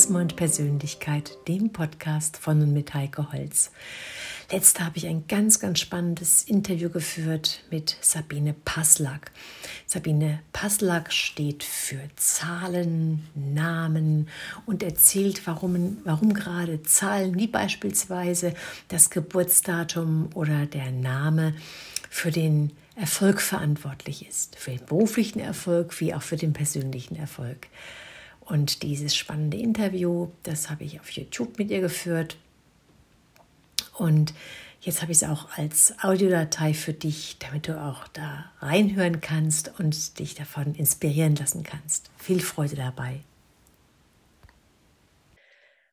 27. Podcast Charisma und Persönlichkeit, dem Podcast von und mit Heike Holz. Letzte habe ich ein ganz, ganz spannendes Interview geführt mit Sabine Passlack. Sabine Passlack steht für Zahlen, Namen und erzählt, warum, warum gerade Zahlen wie beispielsweise das Geburtsdatum oder der Name für den Erfolg verantwortlich ist. Für den beruflichen Erfolg wie auch für den persönlichen Erfolg. Und dieses spannende Interview, das habe ich auf YouTube mit ihr geführt. Und jetzt habe ich es auch als Audiodatei für dich, damit du auch da reinhören kannst und dich davon inspirieren lassen kannst. Viel Freude dabei.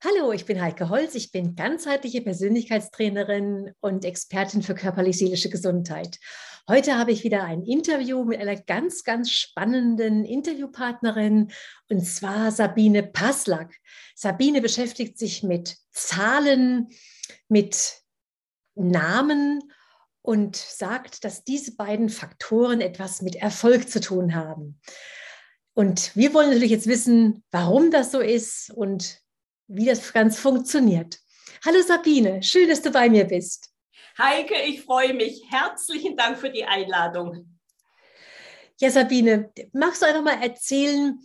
Hallo, ich bin Heike Holz. Ich bin ganzheitliche Persönlichkeitstrainerin und Expertin für körperlich-seelische Gesundheit. Heute habe ich wieder ein Interview mit einer ganz, ganz spannenden Interviewpartnerin und zwar Sabine Passlack. Sabine beschäftigt sich mit Zahlen, mit Namen und sagt, dass diese beiden Faktoren etwas mit Erfolg zu tun haben. Und wir wollen natürlich jetzt wissen, warum das so ist und wie das ganz funktioniert. Hallo Sabine, schön, dass du bei mir bist. Heike, ich freue mich. Herzlichen Dank für die Einladung. Ja, Sabine, magst du einfach mal erzählen,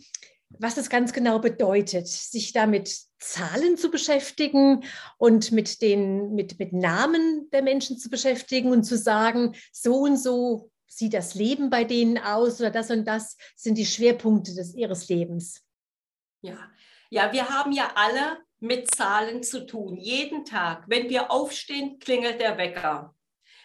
was es ganz genau bedeutet, sich da mit Zahlen zu beschäftigen und mit den mit, mit Namen der Menschen zu beschäftigen und zu sagen, so und so sieht das Leben bei denen aus oder das und das sind die Schwerpunkte des ihres Lebens. Ja, ja, wir haben ja alle mit Zahlen zu tun. Jeden Tag, wenn wir aufstehen, klingelt der Wecker.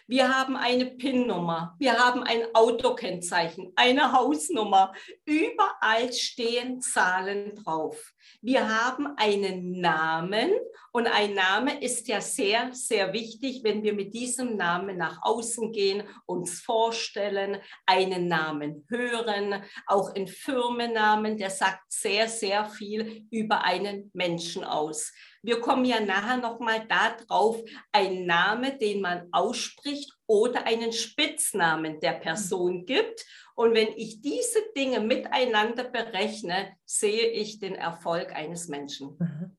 Wir haben eine PIN-Nummer, wir haben ein Autokennzeichen, eine Hausnummer. Überall stehen Zahlen drauf. Wir haben einen Namen und ein Name ist ja sehr, sehr wichtig, wenn wir mit diesem Namen nach außen gehen, uns vorstellen, einen Namen hören, auch ein Firmennamen, der sagt sehr, sehr viel über einen Menschen aus. Wir kommen ja nachher nochmal darauf, ein Name, den man ausspricht oder einen Spitznamen der Person gibt. Und wenn ich diese Dinge miteinander berechne, sehe ich den Erfolg eines Menschen. Mhm.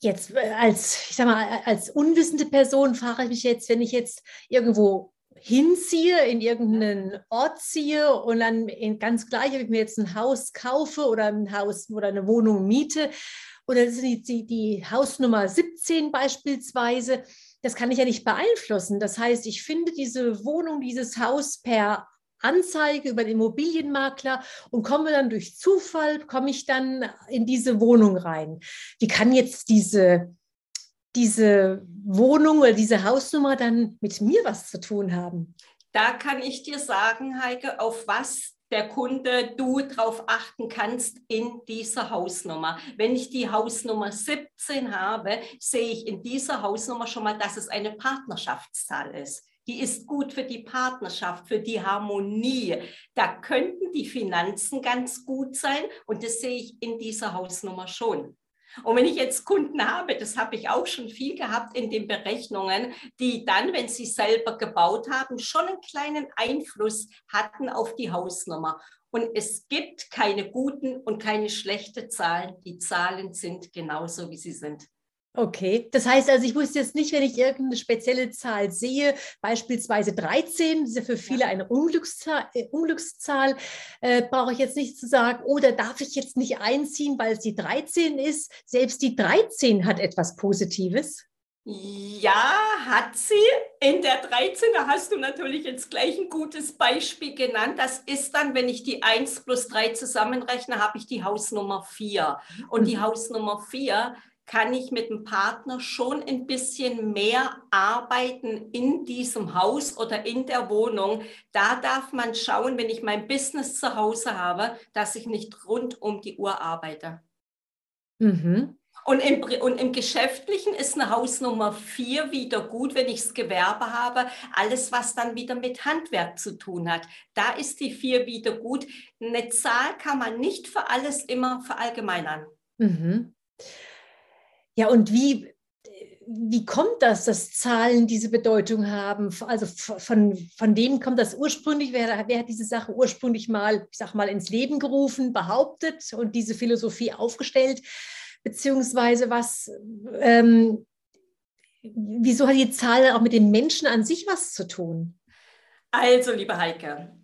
Jetzt äh, als, ich sag mal, als unwissende Person frage ich mich jetzt, wenn ich jetzt irgendwo hinziehe, in irgendeinen Ort ziehe und dann ganz gleich, ob ich mir jetzt ein Haus kaufe oder ein Haus oder eine Wohnung miete oder die, die, die Hausnummer 17 beispielsweise, das kann ich ja nicht beeinflussen. Das heißt, ich finde diese Wohnung, dieses Haus per Anzeige über den Immobilienmakler und komme dann durch Zufall, komme ich dann in diese Wohnung rein. Wie kann jetzt diese, diese Wohnung oder diese Hausnummer dann mit mir was zu tun haben? Da kann ich dir sagen, Heike, auf was der Kunde du darauf achten kannst in dieser Hausnummer. Wenn ich die Hausnummer 17 habe, sehe ich in dieser Hausnummer schon mal, dass es eine Partnerschaftszahl ist die ist gut für die Partnerschaft, für die Harmonie. Da könnten die Finanzen ganz gut sein und das sehe ich in dieser Hausnummer schon. Und wenn ich jetzt Kunden habe, das habe ich auch schon viel gehabt in den Berechnungen, die dann, wenn sie selber gebaut haben, schon einen kleinen Einfluss hatten auf die Hausnummer. Und es gibt keine guten und keine schlechten Zahlen. Die Zahlen sind genauso, wie sie sind. Okay, das heißt also, ich wusste jetzt nicht, wenn ich irgendeine spezielle Zahl sehe, beispielsweise 13, das ist ja für viele eine Unglückszahl, äh, Unglückszahl äh, brauche ich jetzt nicht zu sagen, oder darf ich jetzt nicht einziehen, weil es die 13 ist? Selbst die 13 hat etwas Positives. Ja, hat sie. In der 13, da hast du natürlich jetzt gleich ein gutes Beispiel genannt. Das ist dann, wenn ich die 1 plus 3 zusammenrechne, habe ich die Hausnummer 4. Und die mhm. Hausnummer 4 kann ich mit dem Partner schon ein bisschen mehr arbeiten in diesem Haus oder in der Wohnung. Da darf man schauen, wenn ich mein Business zu Hause habe, dass ich nicht rund um die Uhr arbeite. Mhm. Und im, und im Geschäftlichen ist eine Hausnummer 4 wieder gut, wenn ich das Gewerbe habe. Alles, was dann wieder mit Handwerk zu tun hat, da ist die 4 wieder gut. Eine Zahl kann man nicht für alles immer verallgemeinern. Mhm. Ja, und wie, wie kommt das, dass Zahlen diese Bedeutung haben? Also von, von wem kommt das ursprünglich? Wer, wer hat diese Sache ursprünglich mal, ich sag mal, ins Leben gerufen, behauptet und diese Philosophie aufgestellt? Beziehungsweise was, ähm, wieso hat die Zahl auch mit dem Menschen an sich was zu tun? Also, liebe Heike,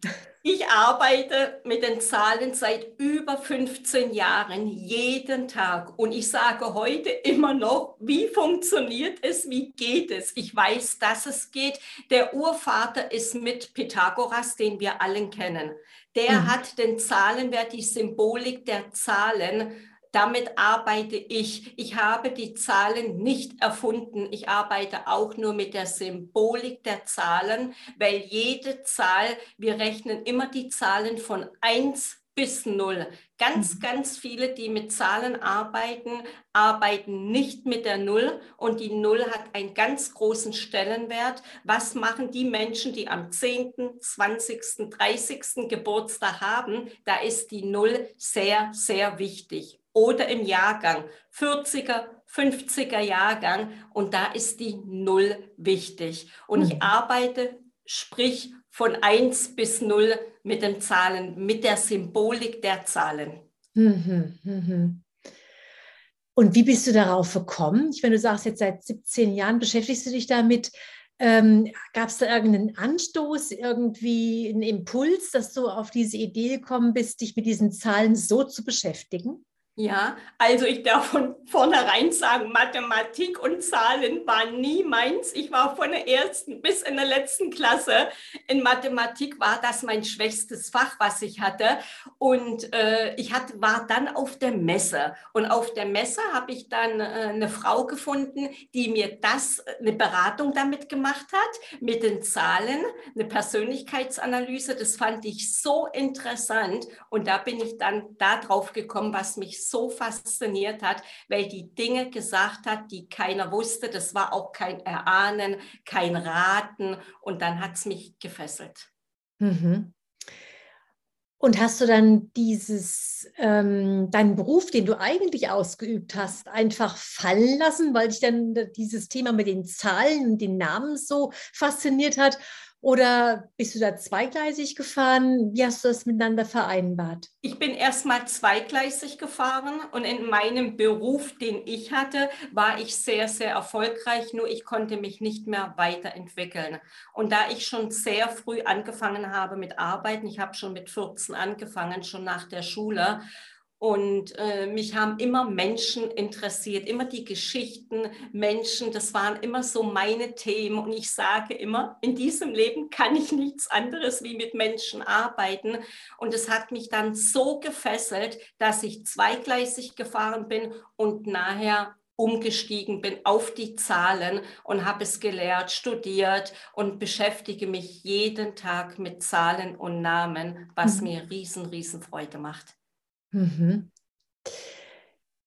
ich arbeite mit den Zahlen seit über 15 Jahren, jeden Tag. Und ich sage heute immer noch, wie funktioniert es, wie geht es? Ich weiß, dass es geht. Der Urvater ist mit Pythagoras, den wir allen kennen. Der mhm. hat den Zahlenwert, die Symbolik der Zahlen damit arbeite ich. Ich habe die Zahlen nicht erfunden. Ich arbeite auch nur mit der Symbolik der Zahlen, weil jede Zahl, wir rechnen immer die Zahlen von 1 bis 0. Ganz, mhm. ganz viele, die mit Zahlen arbeiten, arbeiten nicht mit der Null und die Null hat einen ganz großen Stellenwert. Was machen die Menschen, die am 10., 20., 30. Geburtstag haben? Da ist die Null sehr, sehr wichtig oder im Jahrgang, 40er, 50er Jahrgang und da ist die Null wichtig. Und mhm. ich arbeite, sprich von 1 bis 0 mit den Zahlen, mit der Symbolik der Zahlen. Mhm, mhm. Und wie bist du darauf gekommen? Ich, wenn du sagst, jetzt seit 17 Jahren beschäftigst du dich damit, ähm, Gab es da irgendeinen Anstoß, irgendwie einen Impuls, dass du auf diese Idee gekommen bist, dich mit diesen Zahlen so zu beschäftigen? Ja, also ich darf von vornherein sagen, Mathematik und Zahlen waren nie meins. Ich war von der ersten bis in der letzten Klasse. In Mathematik war das mein schwächstes Fach, was ich hatte. Und äh, ich hat, war dann auf der Messe. Und auf der Messe habe ich dann äh, eine Frau gefunden, die mir das, eine Beratung damit gemacht hat, mit den Zahlen, eine Persönlichkeitsanalyse. Das fand ich so interessant. Und da bin ich dann darauf gekommen, was mich so fasziniert hat, weil die Dinge gesagt hat, die keiner wusste. Das war auch kein Erahnen, kein Raten. Und dann hat es mich gefesselt. Mhm. Und hast du dann dieses, ähm, deinen Beruf, den du eigentlich ausgeübt hast, einfach fallen lassen, weil dich dann dieses Thema mit den Zahlen und den Namen so fasziniert hat? Oder bist du da zweigleisig gefahren? Wie hast du das miteinander vereinbart? Ich bin erstmal zweigleisig gefahren und in meinem Beruf, den ich hatte, war ich sehr, sehr erfolgreich, nur ich konnte mich nicht mehr weiterentwickeln. Und da ich schon sehr früh angefangen habe mit Arbeiten, ich habe schon mit 14 angefangen, schon nach der Schule, und äh, mich haben immer Menschen interessiert, immer die Geschichten, Menschen, das waren immer so meine Themen. Und ich sage immer, in diesem Leben kann ich nichts anderes wie mit Menschen arbeiten. Und es hat mich dann so gefesselt, dass ich zweigleisig gefahren bin und nachher umgestiegen bin auf die Zahlen und habe es gelehrt, studiert und beschäftige mich jeden Tag mit Zahlen und Namen, was mhm. mir riesen, riesen Freude macht. Mhm.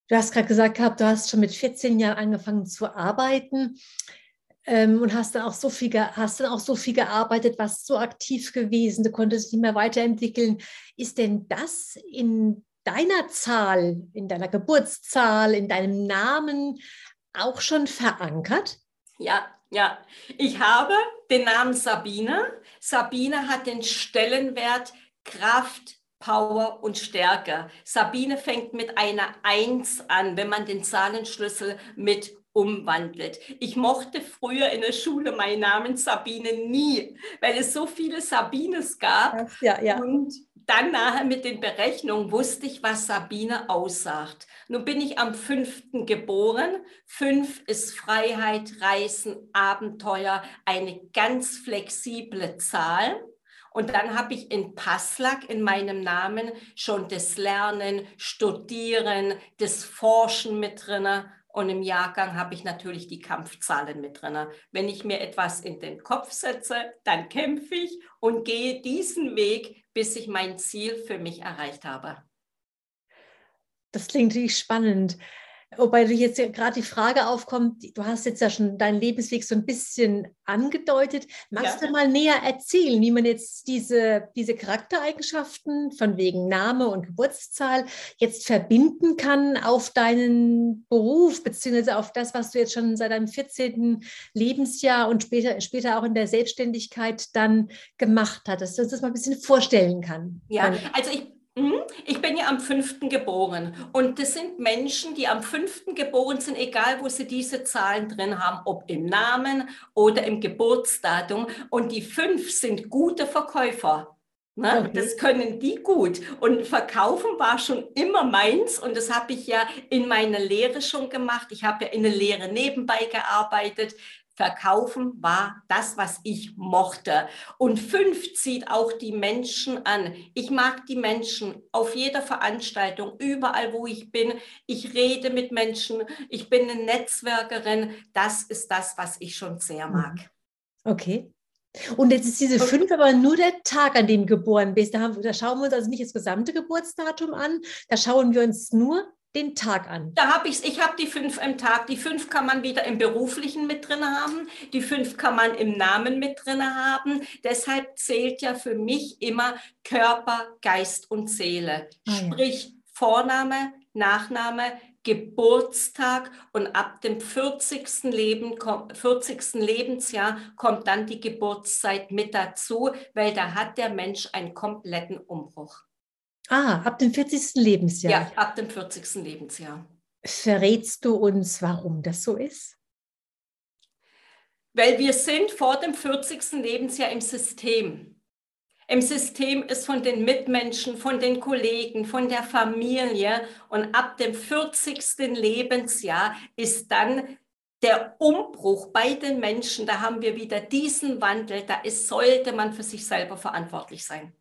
Du hast gerade gesagt gehabt, du hast schon mit 14 Jahren angefangen zu arbeiten ähm, und hast dann auch so viel, hast dann auch so viel gearbeitet, warst so aktiv gewesen, du konntest dich nicht mehr weiterentwickeln. Ist denn das in deiner Zahl, in deiner Geburtszahl, in deinem Namen auch schon verankert? Ja, ja. Ich habe den Namen Sabine. Sabine hat den Stellenwert Kraft, Power und Stärke. Sabine fängt mit einer Eins an, wenn man den Zahlenschlüssel mit umwandelt. Ich mochte früher in der Schule meinen Namen Sabine nie, weil es so viele Sabines gab. Ja, ja. Und dann nachher mit den Berechnungen wusste ich, was Sabine aussagt. Nun bin ich am fünften geboren. Fünf ist Freiheit, Reisen, Abenteuer, eine ganz flexible Zahl. Und dann habe ich in Passlack in meinem Namen schon das Lernen, Studieren, das Forschen mit drin. Und im Jahrgang habe ich natürlich die Kampfzahlen mit drin. Wenn ich mir etwas in den Kopf setze, dann kämpfe ich und gehe diesen Weg, bis ich mein Ziel für mich erreicht habe. Das klingt richtig spannend. Wobei du jetzt gerade die Frage aufkommt, du hast jetzt ja schon deinen Lebensweg so ein bisschen angedeutet. Magst ja. du mal näher erzählen, wie man jetzt diese, diese Charaktereigenschaften von wegen Name und Geburtszahl jetzt verbinden kann auf deinen Beruf, beziehungsweise auf das, was du jetzt schon seit deinem 14. Lebensjahr und später, später auch in der Selbstständigkeit dann gemacht hattest, dass du das mal ein bisschen vorstellen kann? Ja, also ich. Ich bin ja am 5. geboren und das sind Menschen, die am 5. geboren sind, egal wo sie diese Zahlen drin haben, ob im Namen oder im Geburtsdatum. Und die fünf sind gute Verkäufer. Ne? Okay. Das können die gut. Und Verkaufen war schon immer meins und das habe ich ja in meiner Lehre schon gemacht. Ich habe ja in der Lehre nebenbei gearbeitet. Verkaufen war das, was ich mochte. Und fünf zieht auch die Menschen an. Ich mag die Menschen auf jeder Veranstaltung, überall, wo ich bin. Ich rede mit Menschen. Ich bin eine Netzwerkerin. Das ist das, was ich schon sehr mhm. mag. Okay. Und jetzt ist diese fünf aber nur der Tag, an dem du geboren bist. Da, haben, da schauen wir uns also nicht das gesamte Geburtsdatum an, da schauen wir uns nur den Tag an? Da habe ich ich habe die fünf im Tag. Die fünf kann man wieder im beruflichen mit drin haben. Die fünf kann man im Namen mit drin haben. Deshalb zählt ja für mich immer Körper, Geist und Seele. Ah, Sprich ja. Vorname, Nachname, Geburtstag und ab dem 40. Leben, 40. Lebensjahr kommt dann die Geburtszeit mit dazu, weil da hat der Mensch einen kompletten Umbruch. Ah, ab dem 40. Lebensjahr. Ja, ab dem 40. Lebensjahr. Verrätst du uns, warum das so ist? Weil wir sind vor dem 40. Lebensjahr im System. Im System ist von den Mitmenschen, von den Kollegen, von der Familie und ab dem 40. Lebensjahr ist dann der Umbruch bei den Menschen, da haben wir wieder diesen Wandel, da ist, sollte man für sich selber verantwortlich sein.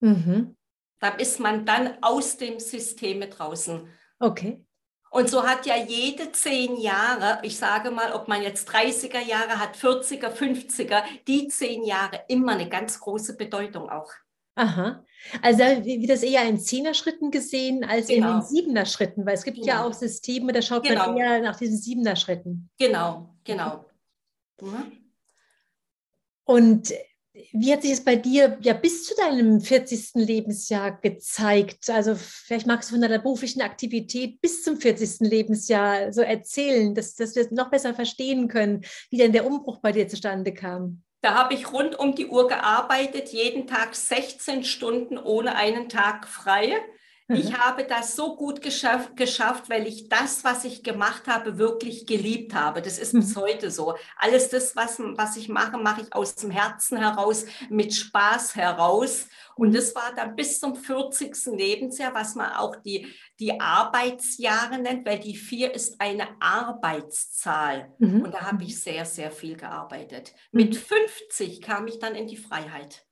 Mhm. Da ist man dann aus dem System draußen. Okay. Und so hat ja jede zehn Jahre, ich sage mal, ob man jetzt 30er Jahre hat, 40er, 50er, die zehn Jahre immer eine ganz große Bedeutung auch. Aha. Also wie das eher in Zehner-Schritten gesehen als genau. in Siebener-Schritten, weil es gibt genau. ja auch Systeme, da schaut genau. man eher nach diesen Siebener-Schritten. Genau, genau. Mhm. Und wie hat sich es bei dir ja bis zu deinem 40. Lebensjahr gezeigt? Also vielleicht magst du von deiner beruflichen Aktivität bis zum 40. Lebensjahr so erzählen, dass, dass wir es noch besser verstehen können, wie denn der Umbruch bei dir zustande kam. Da habe ich rund um die Uhr gearbeitet, jeden Tag 16 Stunden ohne einen Tag frei. Ich mhm. habe das so gut geschafft, geschafft, weil ich das, was ich gemacht habe, wirklich geliebt habe. Das ist bis mhm. heute so. Alles das, was, was ich mache, mache ich aus dem Herzen heraus, mit Spaß heraus. Und mhm. das war dann bis zum 40. Lebensjahr, was man auch die, die Arbeitsjahre nennt, weil die vier ist eine Arbeitszahl. Mhm. Und da habe ich sehr, sehr viel gearbeitet. Mit 50 kam ich dann in die Freiheit.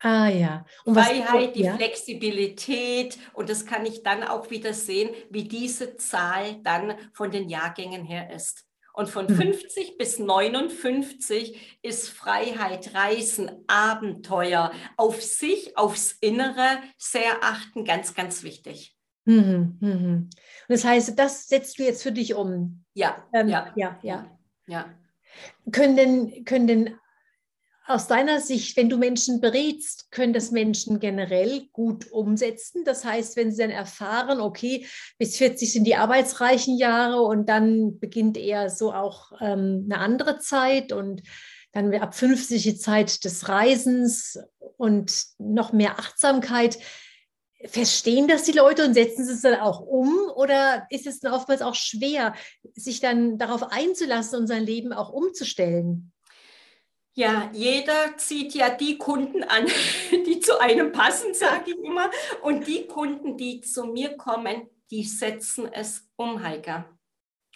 Ah ja. Und Freiheit, die ja? Flexibilität und das kann ich dann auch wieder sehen, wie diese Zahl dann von den Jahrgängen her ist. Und von hm. 50 bis 59 ist Freiheit, Reisen, Abenteuer, auf sich, aufs Innere sehr achten, ganz, ganz wichtig. Mhm, mhm. Das heißt, das setzt du jetzt für dich um. Ja, ähm, ja, ja, ja. ja. Können denn, können denn aus deiner Sicht, wenn du Menschen berätst, können das Menschen generell gut umsetzen? Das heißt, wenn sie dann erfahren, okay, bis 40 sind die arbeitsreichen Jahre und dann beginnt eher so auch ähm, eine andere Zeit und dann ab 50 die Zeit des Reisens und noch mehr Achtsamkeit. Verstehen das die Leute und setzen sie es dann auch um? Oder ist es dann oftmals auch schwer, sich dann darauf einzulassen und sein Leben auch umzustellen? Ja, jeder zieht ja die Kunden an, die zu einem passen, sage ich immer. Und die Kunden, die zu mir kommen, die setzen es um, Heike.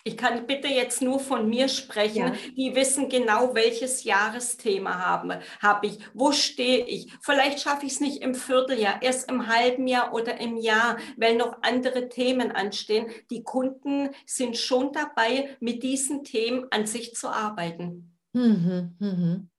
Ich kann bitte jetzt nur von mir sprechen. Ja. Die wissen genau, welches Jahresthema habe, habe ich. Wo stehe ich? Vielleicht schaffe ich es nicht im Vierteljahr, erst im halben Jahr oder im Jahr, weil noch andere Themen anstehen. Die Kunden sind schon dabei, mit diesen Themen an sich zu arbeiten. Mhm, mhm.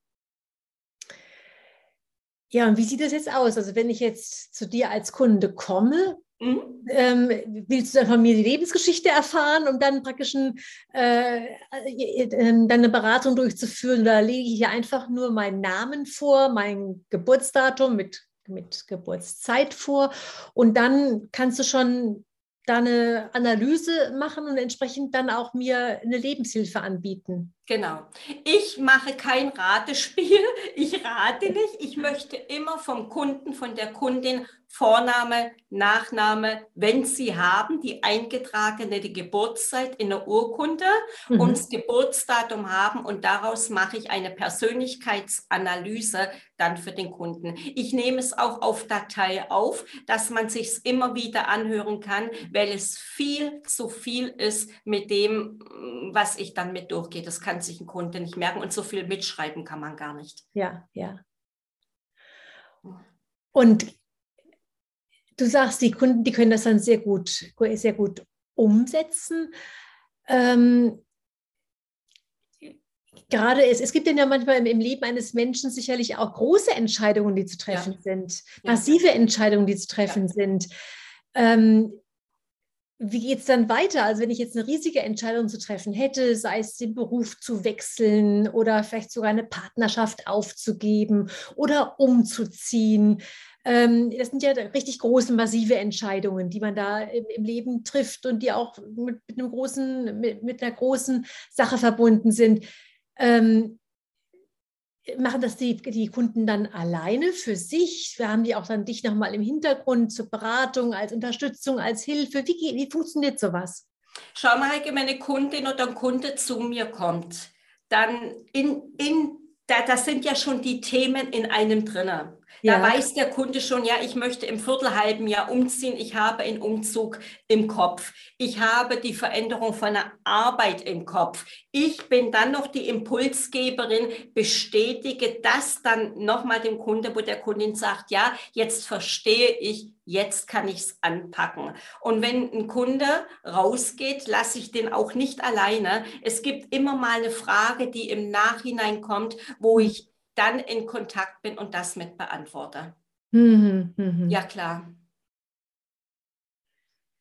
Ja, und wie sieht das jetzt aus? Also wenn ich jetzt zu dir als Kunde komme, Mhm. Ähm, willst du dann von mir die Lebensgeschichte erfahren, um dann praktisch ein, äh, äh, dann eine Beratung durchzuführen? Oder lege ich hier einfach nur meinen Namen vor, mein Geburtsdatum mit, mit Geburtszeit vor und dann kannst du schon da eine Analyse machen und entsprechend dann auch mir eine Lebenshilfe anbieten. Genau. Ich mache kein Ratespiel. Ich rate nicht. Ich möchte immer vom Kunden, von der Kundin Vorname, Nachname, wenn Sie haben, die eingetragene die Geburtszeit in der Urkunde mhm. und das Geburtsdatum haben und daraus mache ich eine Persönlichkeitsanalyse dann für den Kunden. Ich nehme es auch auf Datei auf, dass man sich es immer wieder anhören kann, weil es viel zu viel ist mit dem, was ich dann mit durchgehe. Das kann sich ein Kunde nicht merken und so viel mitschreiben kann man gar nicht. Ja, ja. Und du sagst, die Kunden, die können das dann sehr gut, sehr gut umsetzen. Ähm, gerade es, es gibt ja manchmal im, im, Leben eines Menschen sicherlich auch große Entscheidungen, die zu treffen ja. sind, massive. Entscheidungen, die zu treffen ja. sind. Ähm, wie geht es dann weiter? Also wenn ich jetzt eine riesige Entscheidung zu treffen hätte, sei es den Beruf zu wechseln oder vielleicht sogar eine Partnerschaft aufzugeben oder umzuziehen, ähm, das sind ja richtig große, massive Entscheidungen, die man da im, Leben trifft und die auch mit, mit großen, mit, mit, einer großen Sache verbunden sind. Ähm, machen das die, die Kunden dann alleine für sich? Wir haben die auch dann dich nochmal im Hintergrund zur Beratung, als Unterstützung, als Hilfe. Wie, wie funktioniert sowas? Schau mal, wenn eine Kundin oder ein Kunde zu mir kommt, dann in, in da, das sind ja schon die Themen in einem drinnen. Da weiß der Kunde schon, ja, ich möchte im viertelhalben Jahr umziehen. Ich habe einen Umzug im Kopf. Ich habe die Veränderung von der Arbeit im Kopf. Ich bin dann noch die Impulsgeberin, bestätige das dann nochmal dem Kunde, wo der Kundin sagt, ja, jetzt verstehe ich, jetzt kann ich es anpacken. Und wenn ein Kunde rausgeht, lasse ich den auch nicht alleine. Es gibt immer mal eine Frage, die im Nachhinein kommt, wo ich dann in Kontakt bin und das mit beantworte. Mhm, mh. Ja, klar.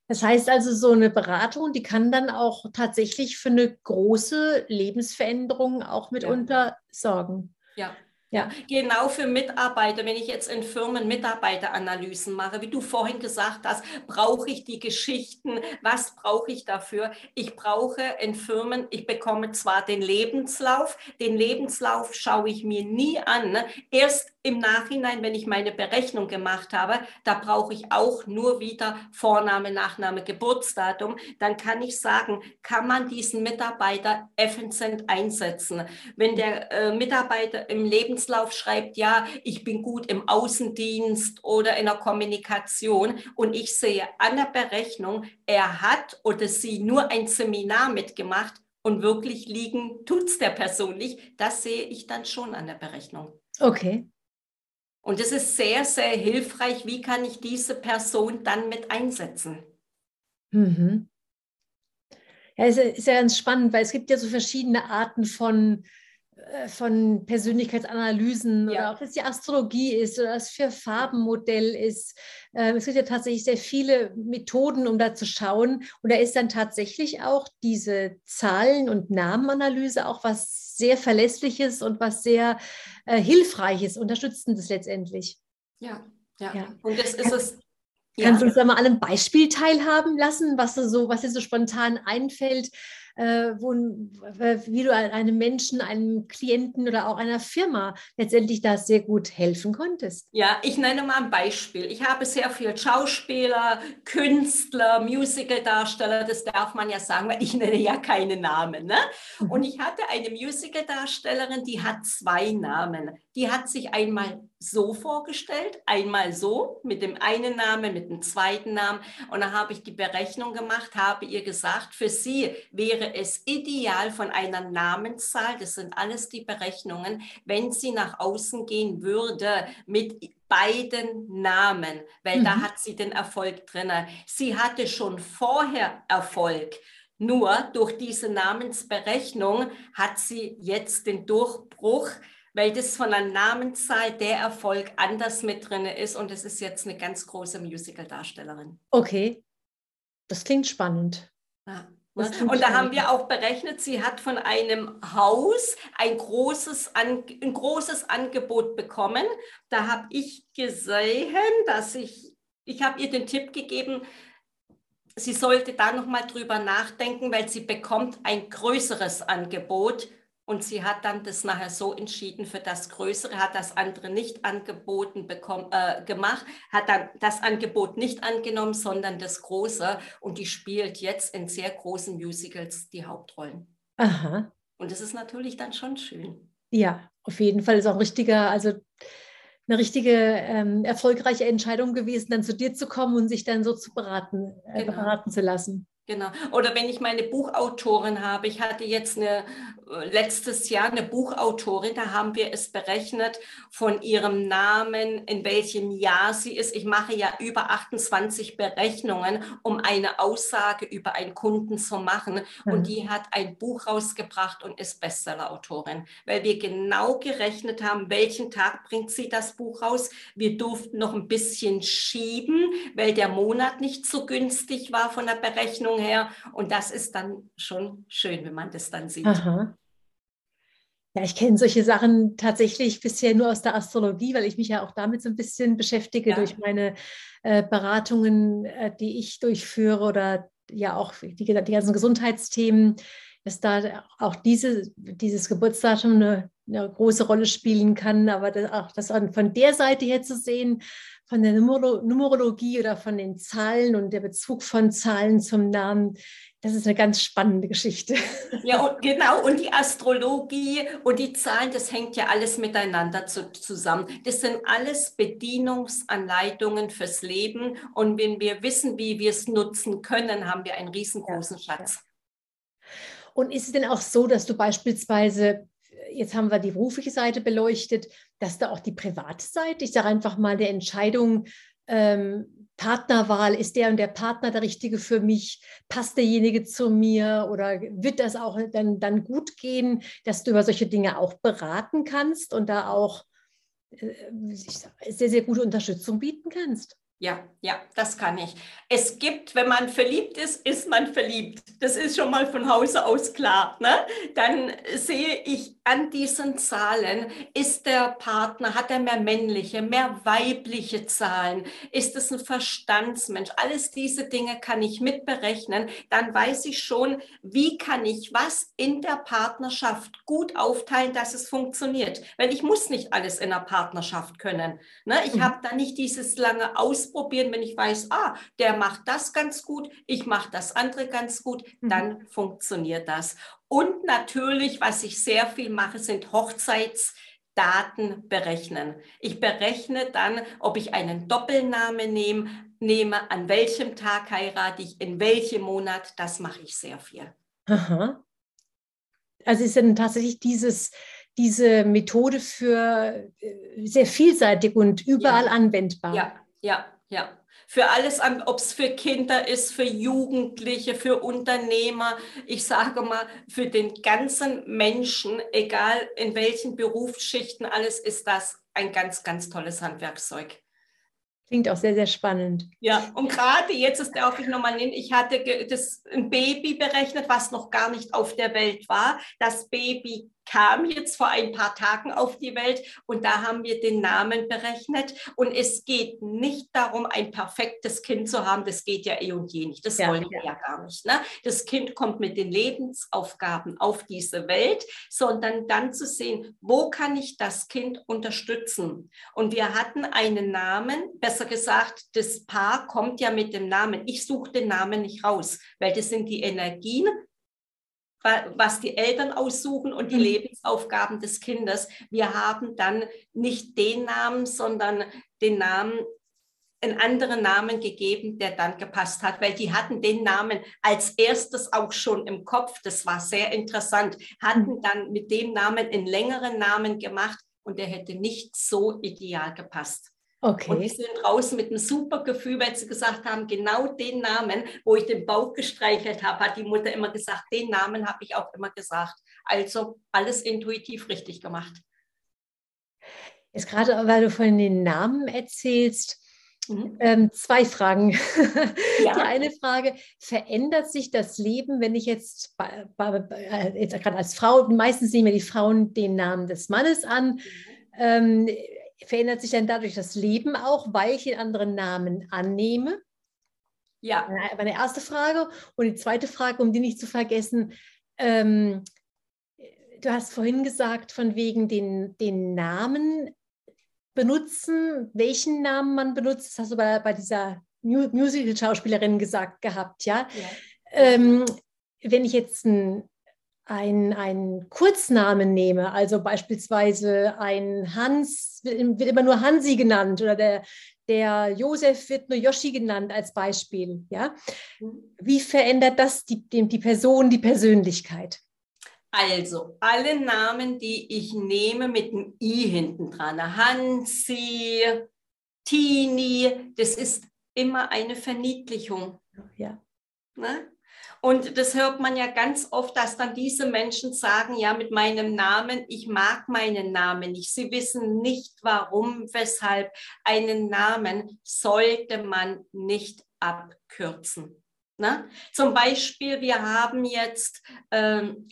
Das heißt also, so eine Beratung, die kann dann auch tatsächlich für eine große Lebensveränderung auch mitunter ja. sorgen. Ja. Ja. Genau für Mitarbeiter, wenn ich jetzt in Firmen Mitarbeiteranalysen mache, wie du vorhin gesagt hast, brauche ich die Geschichten, was brauche ich dafür? Ich brauche in Firmen, ich bekomme zwar den Lebenslauf, den Lebenslauf schaue ich mir nie an. Ne? Erst im Nachhinein, wenn ich meine Berechnung gemacht habe, da brauche ich auch nur wieder Vorname, Nachname, Geburtsdatum. Dann kann ich sagen, kann man diesen Mitarbeiter effizient einsetzen. Wenn der äh, Mitarbeiter im Lebenslauf schreibt, ja, ich bin gut im Außendienst oder in der Kommunikation und ich sehe an der Berechnung, er hat oder sie nur ein Seminar mitgemacht und wirklich liegen tut es der Person nicht, das sehe ich dann schon an der Berechnung. Okay. Und es ist sehr, sehr hilfreich. Wie kann ich diese Person dann mit einsetzen? Mhm. Ja, es ist ja ganz spannend, weil es gibt ja so verschiedene Arten von, von Persönlichkeitsanalysen ja. oder ob es die Astrologie ist oder das für Farbenmodell ist. Ähm, es gibt ja tatsächlich sehr viele Methoden, um da zu schauen. Und da ist dann tatsächlich auch diese Zahlen- und Namenanalyse auch was sehr Verlässliches und was sehr äh, Hilfreiches, Unterstützendes letztendlich. Ja, ja, ja. Und das ist es. Kannst du uns da mal an einem Beispiel teilhaben lassen, was, so, was dir so spontan einfällt, äh, wo, wie du einem Menschen, einem Klienten oder auch einer Firma letztendlich da sehr gut helfen konntest. Ja, ich nenne mal ein Beispiel. Ich habe sehr viel Schauspieler, Künstler, Musicaldarsteller, das darf man ja sagen, weil ich nenne ja keine Namen. Ne? Mhm. Und ich hatte eine Musicaldarstellerin, die hat zwei Namen. Die hat sich einmal so vorgestellt, einmal so, mit dem einen Namen, mit dem zweiten Namen. Und dann habe ich die Berechnung gemacht, habe ihr gesagt, für sie wäre es ideal von einer Namenszahl, das sind alles die Berechnungen, wenn sie nach außen gehen würde mit beiden Namen, weil mhm. da hat sie den Erfolg drin. Sie hatte schon vorher Erfolg. Nur durch diese Namensberechnung hat sie jetzt den Durchbruch, weil das von der Namenszahl der Erfolg anders mit drin ist und es ist jetzt eine ganz große Musical-Darstellerin. Okay, das klingt spannend. Ja. Und da haben wir auch berechnet, sie hat von einem Haus ein großes, ein großes Angebot bekommen. Da habe ich gesehen, dass ich, ich habe ihr den Tipp gegeben, sie sollte da nochmal drüber nachdenken, weil sie bekommt ein größeres Angebot und sie hat dann das nachher so entschieden für das Größere, hat das andere nicht angeboten bekommen, äh, gemacht, hat dann das Angebot nicht angenommen, sondern das Große. Und die spielt jetzt in sehr großen Musicals die Hauptrollen. Aha. Und das ist natürlich dann schon schön. Ja, auf jeden Fall ist auch ein richtiger, also eine richtige ähm, erfolgreiche Entscheidung gewesen, dann zu dir zu kommen und sich dann so zu beraten, äh, genau. beraten zu lassen. Genau. Oder wenn ich meine Buchautorin habe, ich hatte jetzt eine, äh, letztes Jahr eine Buchautorin, da haben wir es berechnet von ihrem Namen, in welchem Jahr sie ist. Ich mache ja über 28 Berechnungen, um eine Aussage über einen Kunden zu machen. Mhm. Und die hat ein Buch rausgebracht und ist Bestsellerautorin, weil wir genau gerechnet haben, welchen Tag bringt sie das Buch raus. Wir durften noch ein bisschen schieben, weil der Monat nicht so günstig war von der Berechnung Bewegung her. Und das ist dann schon schön, wenn man das dann sieht. Aha. Ja, ich kenne solche Sachen tatsächlich bisher nur aus der Astrologie, weil ich mich ja auch damit so ein bisschen beschäftige ja. durch meine äh, Beratungen, äh, die ich durchführe oder ja auch die, die ganzen Gesundheitsthemen, dass da auch diese, dieses Geburtsdatum eine, eine große Rolle spielen kann. Aber das, auch das von der Seite her zu sehen, von der Numero Numerologie oder von den Zahlen und der Bezug von Zahlen zum Namen, das ist eine ganz spannende Geschichte. Ja, und genau. Und die Astrologie und die Zahlen, das hängt ja alles miteinander zu, zusammen. Das sind alles Bedienungsanleitungen fürs Leben. Und wenn wir wissen, wie wir es nutzen können, haben wir einen riesengroßen ja, Schatz. Und ist es denn auch so, dass du beispielsweise jetzt haben wir die berufliche Seite beleuchtet, dass da auch die private Seite, ich sage einfach mal, der Entscheidung, ähm, Partnerwahl, ist der und der Partner der richtige für mich? Passt derjenige zu mir? Oder wird das auch dann, dann gut gehen, dass du über solche Dinge auch beraten kannst und da auch äh, sehr, sehr gute Unterstützung bieten kannst? Ja, ja, das kann ich. Es gibt, wenn man verliebt ist, ist man verliebt. Das ist schon mal von Hause aus klar. Ne? Dann sehe ich an diesen Zahlen, ist der Partner, hat er mehr männliche, mehr weibliche Zahlen? Ist es ein Verstandsmensch? Alles diese Dinge kann ich mitberechnen. Dann weiß ich schon, wie kann ich was in der Partnerschaft gut aufteilen, dass es funktioniert. Weil ich muss nicht alles in der Partnerschaft können. Ne? Ich mhm. habe da nicht dieses lange Aus ausprobieren, wenn ich weiß, ah, der macht das ganz gut, ich mache das andere ganz gut, mhm. dann funktioniert das. Und natürlich, was ich sehr viel mache, sind Hochzeitsdaten berechnen. Ich berechne dann, ob ich einen Doppelnamen nehme, nehme, an welchem Tag heirate ich, in welchem Monat, das mache ich sehr viel. Aha. Also ist dann tatsächlich dieses, diese Methode für äh, sehr vielseitig und überall ja. anwendbar. Ja, ja, ja. Für alles, ob es für Kinder ist, für Jugendliche, für Unternehmer, ich sage mal, für den ganzen Menschen, egal in welchen Berufsschichten, alles ist das ein ganz, ganz tolles Handwerkszeug. Klingt auch sehr, sehr spannend. Ja, und gerade jetzt ist darf ich nochmal nennen, ich hatte das ein Baby berechnet, was noch gar nicht auf der Welt war. Das Baby kam jetzt vor ein paar Tagen auf die Welt und da haben wir den Namen berechnet. Und es geht nicht darum, ein perfektes Kind zu haben. Das geht ja eh und je nicht. Das ja, wollen wir ja. ja gar nicht. Ne? Das Kind kommt mit den Lebensaufgaben auf diese Welt, sondern dann zu sehen, wo kann ich das Kind unterstützen? Und wir hatten einen Namen, besser gesagt, das Paar kommt ja mit dem Namen. Ich suche den Namen nicht raus, weil das sind die Energien was die Eltern aussuchen und die mhm. Lebensaufgaben des Kindes. Wir haben dann nicht den Namen, sondern den Namen, einen anderen Namen gegeben, der dann gepasst hat, weil die hatten den Namen als erstes auch schon im Kopf. Das war sehr interessant. Hatten mhm. dann mit dem Namen einen längeren Namen gemacht und der hätte nicht so ideal gepasst. Okay. Und die sind raus mit einem super Gefühl, weil sie gesagt haben, genau den Namen, wo ich den Bauch gestreichelt habe, hat die Mutter immer gesagt, den Namen habe ich auch immer gesagt. Also alles intuitiv richtig gemacht. Jetzt gerade, weil du von den Namen erzählst, mhm. ähm, zwei Fragen. Ja. Die eine Frage, verändert sich das Leben, wenn ich jetzt, äh, jetzt gerade als Frau, meistens nehmen die Frauen den Namen des Mannes an, mhm. ähm, verändert sich dann dadurch das Leben auch, weil ich den anderen Namen annehme? Ja. Meine erste Frage. Und die zweite Frage, um die nicht zu vergessen, ähm, du hast vorhin gesagt, von wegen den, den Namen benutzen, welchen Namen man benutzt. Das hast du bei, bei dieser Musical-Schauspielerin gesagt gehabt, ja. ja. Ähm, wenn ich jetzt einen ein Kurznamen nehme, also beispielsweise ein Hans, wird immer nur Hansi genannt oder der, der Josef wird nur Yoshi genannt als Beispiel, ja. Mhm. Wie verändert das die, die Person, die Persönlichkeit? Also, alle Namen, die ich nehme mit einem I hinten dran, Hansi, Tini, das ist immer eine Verniedlichung. Ja. Ne? Und das hört man ja ganz oft, dass dann diese Menschen sagen, ja, mit meinem Namen, ich mag meinen Namen nicht. Sie wissen nicht, warum, weshalb. Einen Namen sollte man nicht abkürzen. Ne? Zum Beispiel, wir haben jetzt ähm,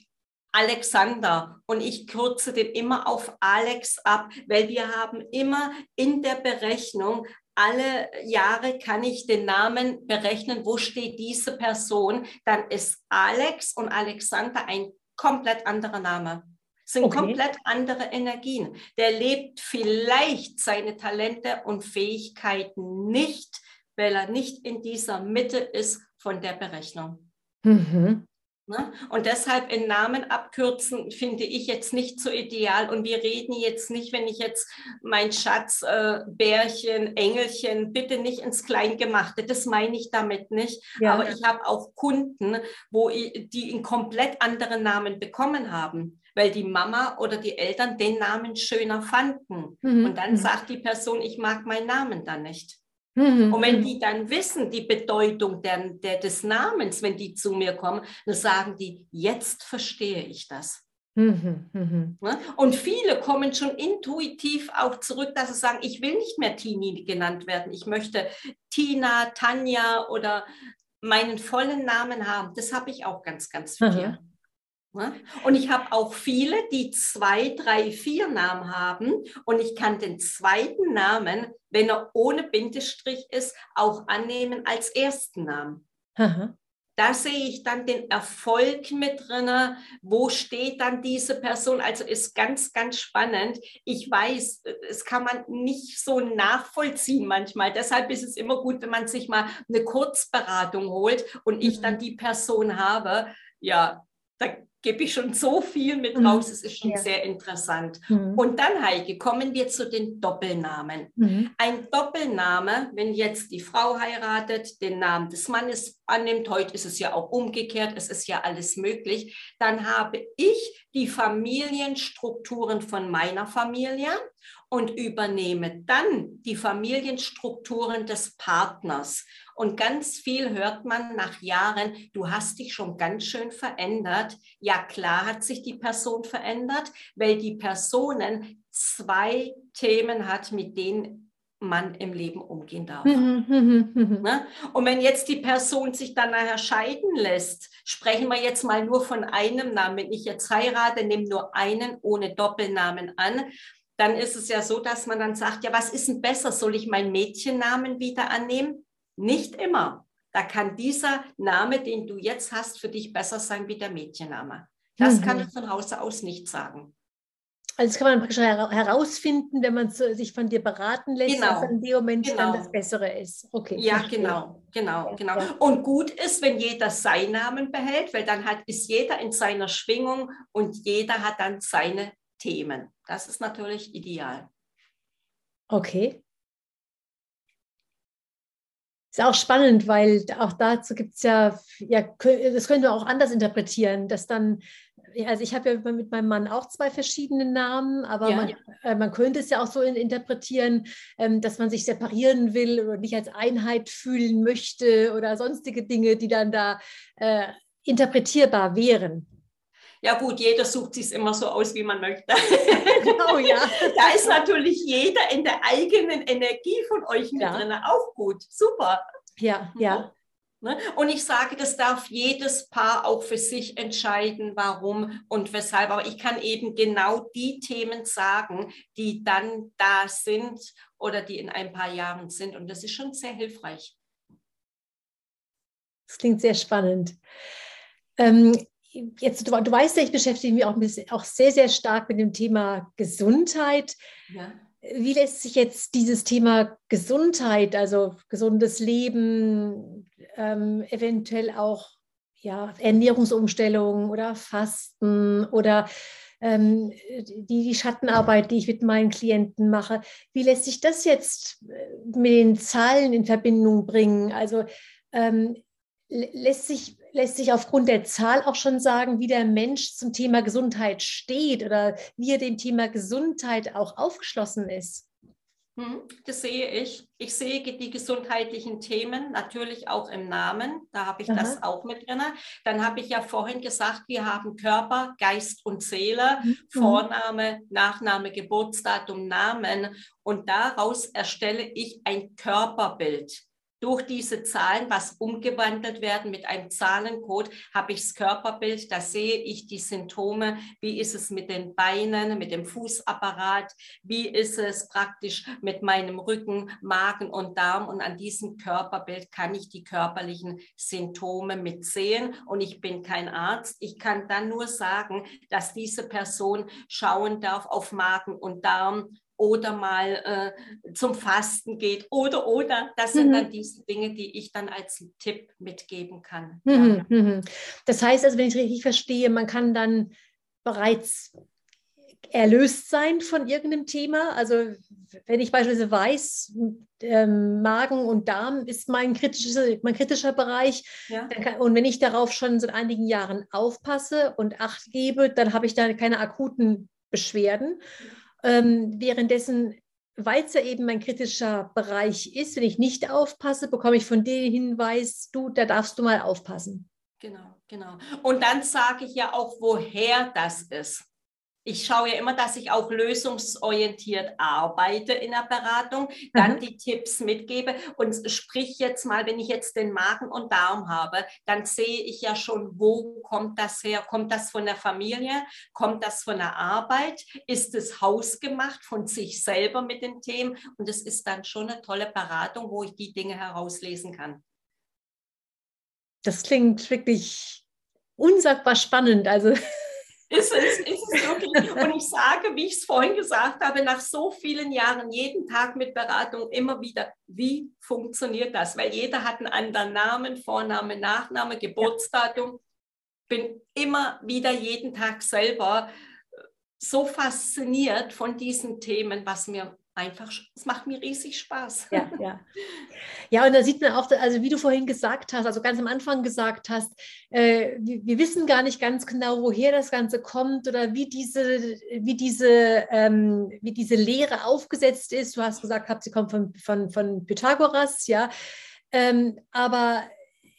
Alexander und ich kürze den immer auf Alex ab, weil wir haben immer in der Berechnung alle Jahre kann ich den Namen berechnen, wo steht diese Person, dann ist Alex und Alexander ein komplett anderer Name. Sind okay. komplett andere Energien. Der lebt vielleicht seine Talente und Fähigkeiten nicht, weil er nicht in dieser Mitte ist von der Berechnung. Mhm. Ne? Und deshalb in Namen abkürzen finde ich jetzt nicht so ideal. Und wir reden jetzt nicht, wenn ich jetzt mein Schatz, äh, Bärchen, Engelchen, bitte nicht ins Kleingemachte. Das meine ich damit nicht. Ja. Aber ich habe auch Kunden, wo ich, die einen komplett anderen Namen bekommen haben weil die Mama oder die Eltern den Namen schöner fanden. Mhm. Und dann mhm. sagt die Person, ich mag meinen Namen dann nicht. Mhm. Und wenn mhm. die dann wissen, die Bedeutung der, der, des Namens, wenn die zu mir kommen, dann sagen die, jetzt verstehe ich das. Mhm, mhm. Ne? Und viele kommen schon intuitiv auch zurück, dass sie sagen, ich will nicht mehr Tini genannt werden. Ich möchte Tina, Tanja oder meinen vollen Namen haben. Das habe ich auch ganz, ganz viel. Mhm. Ne? Und ich habe auch viele, die zwei, drei, vier Namen haben. Und ich kann den zweiten Namen, wenn er ohne Bindestrich ist, auch annehmen als ersten Namen. Aha. Da sehe ich dann den Erfolg mit drin. Wo steht dann diese Person? Also ist ganz, ganz spannend. Ich weiß, es kann man nicht so nachvollziehen manchmal. Deshalb ist es immer gut, wenn man sich mal eine Kurzberatung holt und ich dann mhm. die Person habe. Ja, da gebe ich schon so viel mit mhm. raus. Es ist schon ja. sehr interessant. Mhm. Und dann, Heike, kommen wir zu den Doppelnamen. Mhm. Ein Doppelname, wenn jetzt die Frau heiratet, den Namen des Mannes annimmt, heute ist es ja auch umgekehrt, es ist ja alles möglich, dann habe ich die Familienstrukturen von meiner Familie und übernehme dann die Familienstrukturen des Partners. Und ganz viel hört man nach Jahren, du hast dich schon ganz schön verändert. Ja, klar hat sich die Person verändert, weil die Personen zwei Themen hat, mit denen man im Leben umgehen darf. Mhm, mhm, mhm, ne? Und wenn jetzt die Person sich dann nachher scheiden lässt, sprechen wir jetzt mal nur von einem Namen. Wenn ich jetzt heirate, nehme nur einen ohne Doppelnamen an, dann ist es ja so, dass man dann sagt, ja, was ist denn besser? Soll ich meinen Mädchennamen wieder annehmen? Nicht immer. Da kann dieser Name, den du jetzt hast, für dich besser sein wie der Mädchenname. Das mhm. kann ich von Hause aus nicht sagen. Also das kann man praktisch herausfinden, wenn man sich von dir beraten lässt, genau. was in dem Moment genau. dann das Bessere ist. Okay. Ja, verstehe. genau, genau, genau. Und gut ist, wenn jeder seinen Namen behält, weil dann hat, ist jeder in seiner Schwingung und jeder hat dann seine Themen. Das ist natürlich ideal. Okay. Ist auch spannend, weil auch dazu gibt es ja, ja, das können wir auch anders interpretieren, dass dann, also ich habe ja mit meinem Mann auch zwei verschiedene Namen, aber ja. man, äh, man, könnte es ja auch so interpretieren, ähm, dass man sich separieren will oder nicht als Einheit fühlen möchte oder sonstige Dinge, die dann da äh, interpretierbar wären. Ja gut, jeder sucht sich immer so aus, wie man möchte. Genau, ja. da ist natürlich jeder in der eigenen Energie von euch mit ja. drin. Auch gut, super. Ja, ja. Ne? Und ich sage, das darf jedes Paar auch für sich entscheiden, warum und weshalb. Aber ich kann eben genau die Themen sagen, die dann da sind oder die in ein paar Jahren sind. Und das ist schon sehr hilfreich. Das klingt sehr spannend. Ähm, jetzt, du, du, weißt ja, ich beschäftige mich auch, auch, sehr, sehr stark mit dem Thema Gesundheit. Ja. Wie lässt sich jetzt dieses Thema Gesundheit, also gesundes Leben, ähm, eventuell auch ja, Ernährungsumstellungen oder Fasten oder ähm, die, die Schattenarbeit, die ich mit meinen Klienten mache, wie lässt sich das jetzt äh, mit den Zahlen in Verbindung bringen? Also ähm, lässt sich, lässt sich aufgrund der Zahl auch schon sagen, wie der Mensch zum Thema Gesundheit steht oder wie er dem Thema Gesundheit auch aufgeschlossen ist? Hm, das sehe ich. Ich sehe die gesundheitlichen Themen natürlich auch im Namen. Da habe ich Aha. das auch mit drin. Dann habe ich ja vorhin gesagt, wir haben Körper, Geist und Seele, mhm. Vorname, Nachname, Geburtsdatum, Namen. Und daraus erstelle ich ein Körperbild durch diese Zahlen, was umgewandelt werden mit einem Zahlencode, habe ich das Körperbild, da sehe ich die Symptome, wie ist es mit den Beinen, mit dem Fußapparat, wie ist es praktisch mit meinem Rücken, Magen und Darm? Und an diesem Körperbild kann ich die körperlichen Symptome mitsehen. Und ich bin kein Arzt. Ich kann dann nur sagen, dass diese Person schauen darf auf Magen und Darm, oder mal äh, zum Fasten geht oder oder. Das sind mhm. dann diese Dinge, die ich dann als Tipp mitgeben kann. Mhm. Ja. Mhm. Das heißt also, wenn ich richtig verstehe, man kann dann bereits erlöst sein von irgendeinem Thema. Also wenn ich beispielsweise weiß, ähm, Magen und Darm ist mein kritischer, mein kritischer Bereich ja. kann, und wenn ich darauf schon seit einigen Jahren aufpasse und Acht gebe, dann habe ich da keine akuten Beschwerden. Ähm, währenddessen, weil es ja eben ein kritischer Bereich ist, wenn ich nicht aufpasse, bekomme ich von dir den Hinweis, du, da darfst du mal aufpassen. Genau, genau. Und dann sage ich ja auch, woher das ist ich schaue ja immer, dass ich auch lösungsorientiert arbeite in der Beratung, dann mhm. die Tipps mitgebe und sprich jetzt mal, wenn ich jetzt den Magen und Darm habe, dann sehe ich ja schon, wo kommt das her? Kommt das von der Familie? Kommt das von der Arbeit? Ist es hausgemacht von sich selber mit den Themen? Und es ist dann schon eine tolle Beratung, wo ich die Dinge herauslesen kann. Das klingt wirklich unsagbar spannend. Also ist es, ist es wirklich. Und ich sage, wie ich es vorhin gesagt habe, nach so vielen Jahren, jeden Tag mit Beratung immer wieder, wie funktioniert das? Weil jeder hat einen anderen Namen, Vorname, Nachname, Geburtsdatum. Bin immer wieder jeden Tag selber so fasziniert von diesen Themen, was mir einfach, es macht mir riesig Spaß. Ja, ja. Ja, und da sieht man auch, also wie du vorhin gesagt hast, also ganz am Anfang gesagt hast, äh, wir, wir, wissen gar nicht ganz genau, woher das Ganze kommt oder wie diese, wie diese, ähm, wie diese Lehre aufgesetzt ist. Du hast gesagt, sie kommt von, von, von Pythagoras, ja. Ähm, aber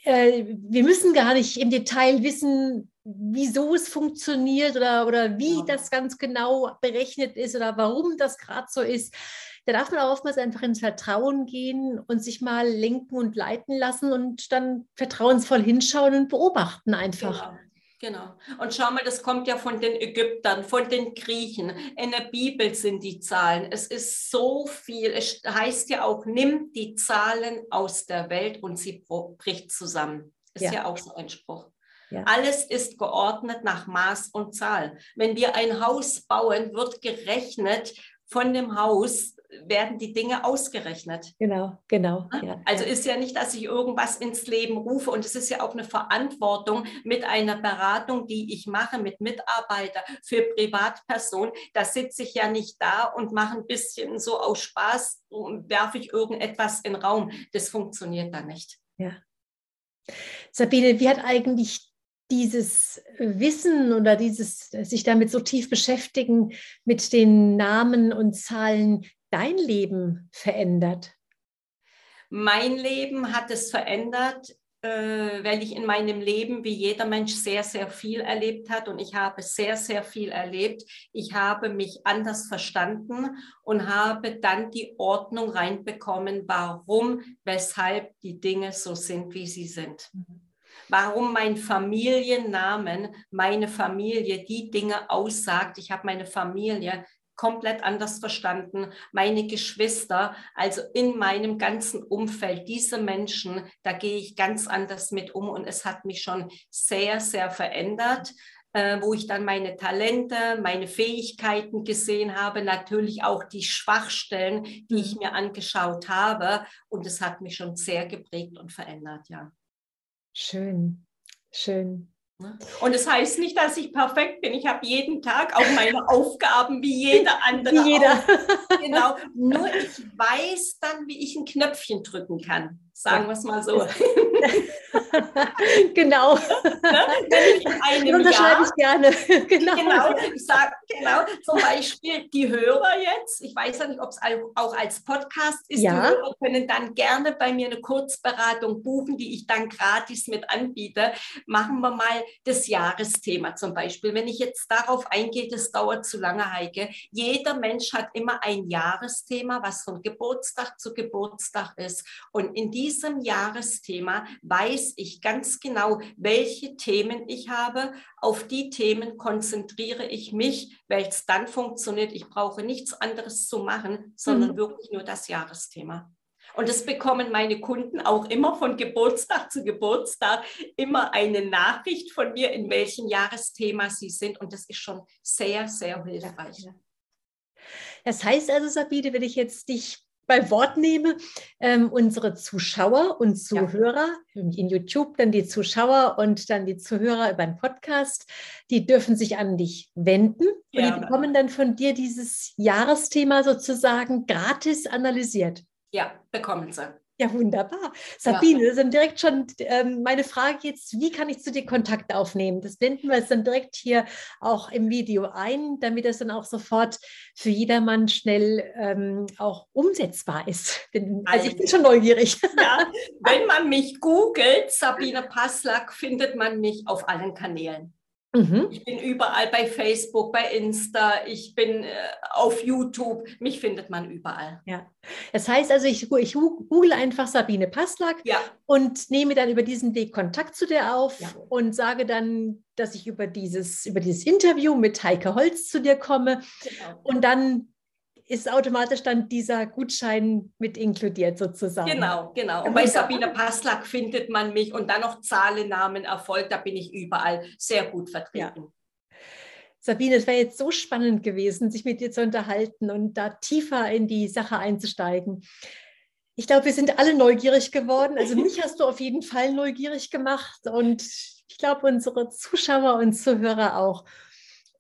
äh, wir müssen gar nicht im Detail wissen, wieso es funktioniert oder, oder wie ja. das ganz genau berechnet ist oder warum das gerade so ist. Da darf man auch oftmals einfach ins Vertrauen gehen und sich mal lenken und leiten lassen und dann vertrauensvoll hinschauen und beobachten einfach. Genau. Genau. Und schau mal, das kommt ja von den Ägyptern, von den Griechen. In der Bibel sind die Zahlen. Es ist so viel. Es heißt ja auch, nimm die Zahlen aus der Welt und sie bricht zusammen. Ist ja, ja auch so ein Spruch. Ja. Alles ist geordnet nach Maß und Zahl. Wenn wir ein Haus bauen, wird gerechnet von dem Haus, werden die Dinge ausgerechnet. Genau, genau. Ja, also ist ja nicht, dass ich irgendwas ins Leben rufe und es ist ja auch eine Verantwortung mit einer Beratung, die ich mache mit Mitarbeitern für Privatpersonen. Da sitze ich ja nicht da und mache ein bisschen so aus Spaß und werfe ich irgendetwas in den Raum. Das funktioniert dann nicht. Ja. Sabine, wie hat eigentlich dieses Wissen oder dieses sich damit so tief beschäftigen mit den Namen und Zahlen dein Leben verändert? Mein Leben hat es verändert, äh, weil ich in meinem Leben wie jeder Mensch sehr, sehr viel erlebt hat und ich habe sehr, sehr viel erlebt. Ich habe mich anders verstanden und habe dann die Ordnung reinbekommen, warum, weshalb die Dinge so sind, wie sie sind. Warum mein Familiennamen, meine Familie die Dinge aussagt. Ich habe meine Familie komplett anders verstanden. Meine Geschwister, also in meinem ganzen Umfeld, diese Menschen, da gehe ich ganz anders mit um und es hat mich schon sehr, sehr verändert. Äh, wo ich dann meine Talente, meine Fähigkeiten gesehen habe, natürlich auch die Schwachstellen, die ich mhm. mir angeschaut habe. Und es hat mich schon sehr geprägt und verändert, ja. Schön, schön. Ne? Und es das heißt nicht, dass ich perfekt bin. Ich habe jeden Tag auch meine Aufgaben wie jeder andere. Wie jeder. Auch. Genau. Nur ich weiß dann, wie ich ein Knöpfchen drücken kann. Sagen wir es mal so. genau. Ne? In unterschreibe ich gerne. genau. genau. Ich sage genau, zum Beispiel die Hörer jetzt, ich weiß ja nicht, ob es auch als Podcast ist, ja. die Hörer können dann gerne bei mir eine Kurzberatung buchen, die ich dann gratis mit anbiete. Machen wir mal das Jahresthema zum Beispiel. Wenn ich jetzt darauf eingehe, das dauert zu lange, Heike. Jeder Mensch hat immer ein Jahresthema, was von Geburtstag zu Geburtstag ist. Und in diesem Jahresthema weiß ich ganz genau, welche Themen ich habe. Auf die Themen konzentriere ich mich, weil es dann funktioniert. Ich brauche nichts anderes zu machen, sondern mhm. wirklich nur das Jahresthema. Und das bekommen meine Kunden auch immer von Geburtstag zu Geburtstag, immer eine Nachricht von mir, in welchem Jahresthema sie sind. Und das ist schon sehr, sehr hilfreich. Das heißt also, Sabine, wenn ich jetzt dich bei Wort nehme, ähm, unsere Zuschauer und Zuhörer ja. in YouTube, dann die Zuschauer und dann die Zuhörer über den Podcast, die dürfen sich an dich wenden ja. und die bekommen dann von dir dieses Jahresthema sozusagen gratis analysiert. Ja, bekommen sie. Ja, wunderbar. Sabine, ja. das ist direkt schon ähm, meine Frage jetzt, wie kann ich zu dir Kontakt aufnehmen? Das blenden wir jetzt dann direkt hier auch im Video ein, damit es dann auch sofort für jedermann schnell ähm, auch umsetzbar ist. Bin, also ich bin schon neugierig. Ja, wenn man mich googelt, Sabine Passlack, findet man mich auf allen Kanälen. Mhm. Ich bin überall bei Facebook, bei Insta, ich bin äh, auf YouTube. Mich findet man überall. Ja. Das heißt also, ich, ich google einfach Sabine Passlack ja. und nehme dann über diesen Weg Kontakt zu dir auf ja. und sage dann, dass ich über dieses, über dieses Interview mit Heike Holz zu dir komme. Genau. Und dann ist automatisch dann dieser Gutschein mit inkludiert sozusagen. Genau, genau. Und bei Sabine Passlack findet man mich und dann noch Zahlen, Namen, Erfolg, da bin ich überall sehr gut vertreten. Ja. Sabine, es wäre jetzt so spannend gewesen, sich mit dir zu unterhalten und da tiefer in die Sache einzusteigen. Ich glaube, wir sind alle neugierig geworden. Also mich hast du auf jeden Fall neugierig gemacht und ich glaube, unsere Zuschauer und Zuhörer auch.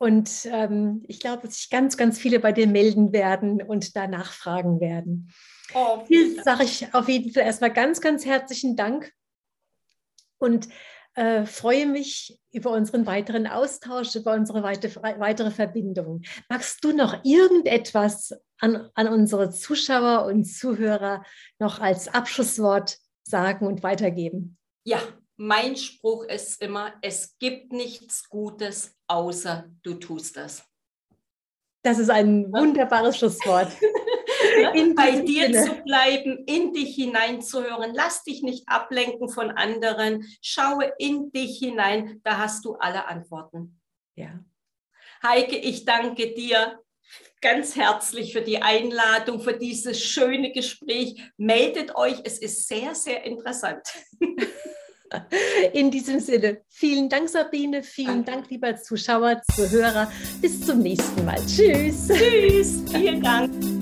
Und ähm, ich glaube, dass sich ganz, ganz viele bei dir melden werden und da nachfragen werden. Oh, Hier sage ich auf jeden Fall erstmal ganz, ganz herzlichen Dank und äh, freue mich über unseren weiteren Austausch, über unsere weite, weitere Verbindung. Magst du noch irgendetwas an, an unsere Zuschauer und Zuhörer noch als Abschlusswort sagen und weitergeben? Ja, mein Spruch ist immer, es gibt nichts Gutes, außer du tust es. Das ist ein wunderbares Schlusswort. bei dir Sinne. zu bleiben, in dich hineinzuhören. Lass dich nicht ablenken von anderen. Schaue in dich hinein, da hast du alle Antworten. Ja. Heike, ich danke dir ganz herzlich für die Einladung, für dieses schöne Gespräch. Meldet euch, es ist sehr, sehr interessant. In diesem Sinne, vielen Dank, Sabine. Vielen Dank, lieber Zuschauer, Zuhörer. Bis zum nächsten Mal. Tschüss. Tschüss. Vielen Dank.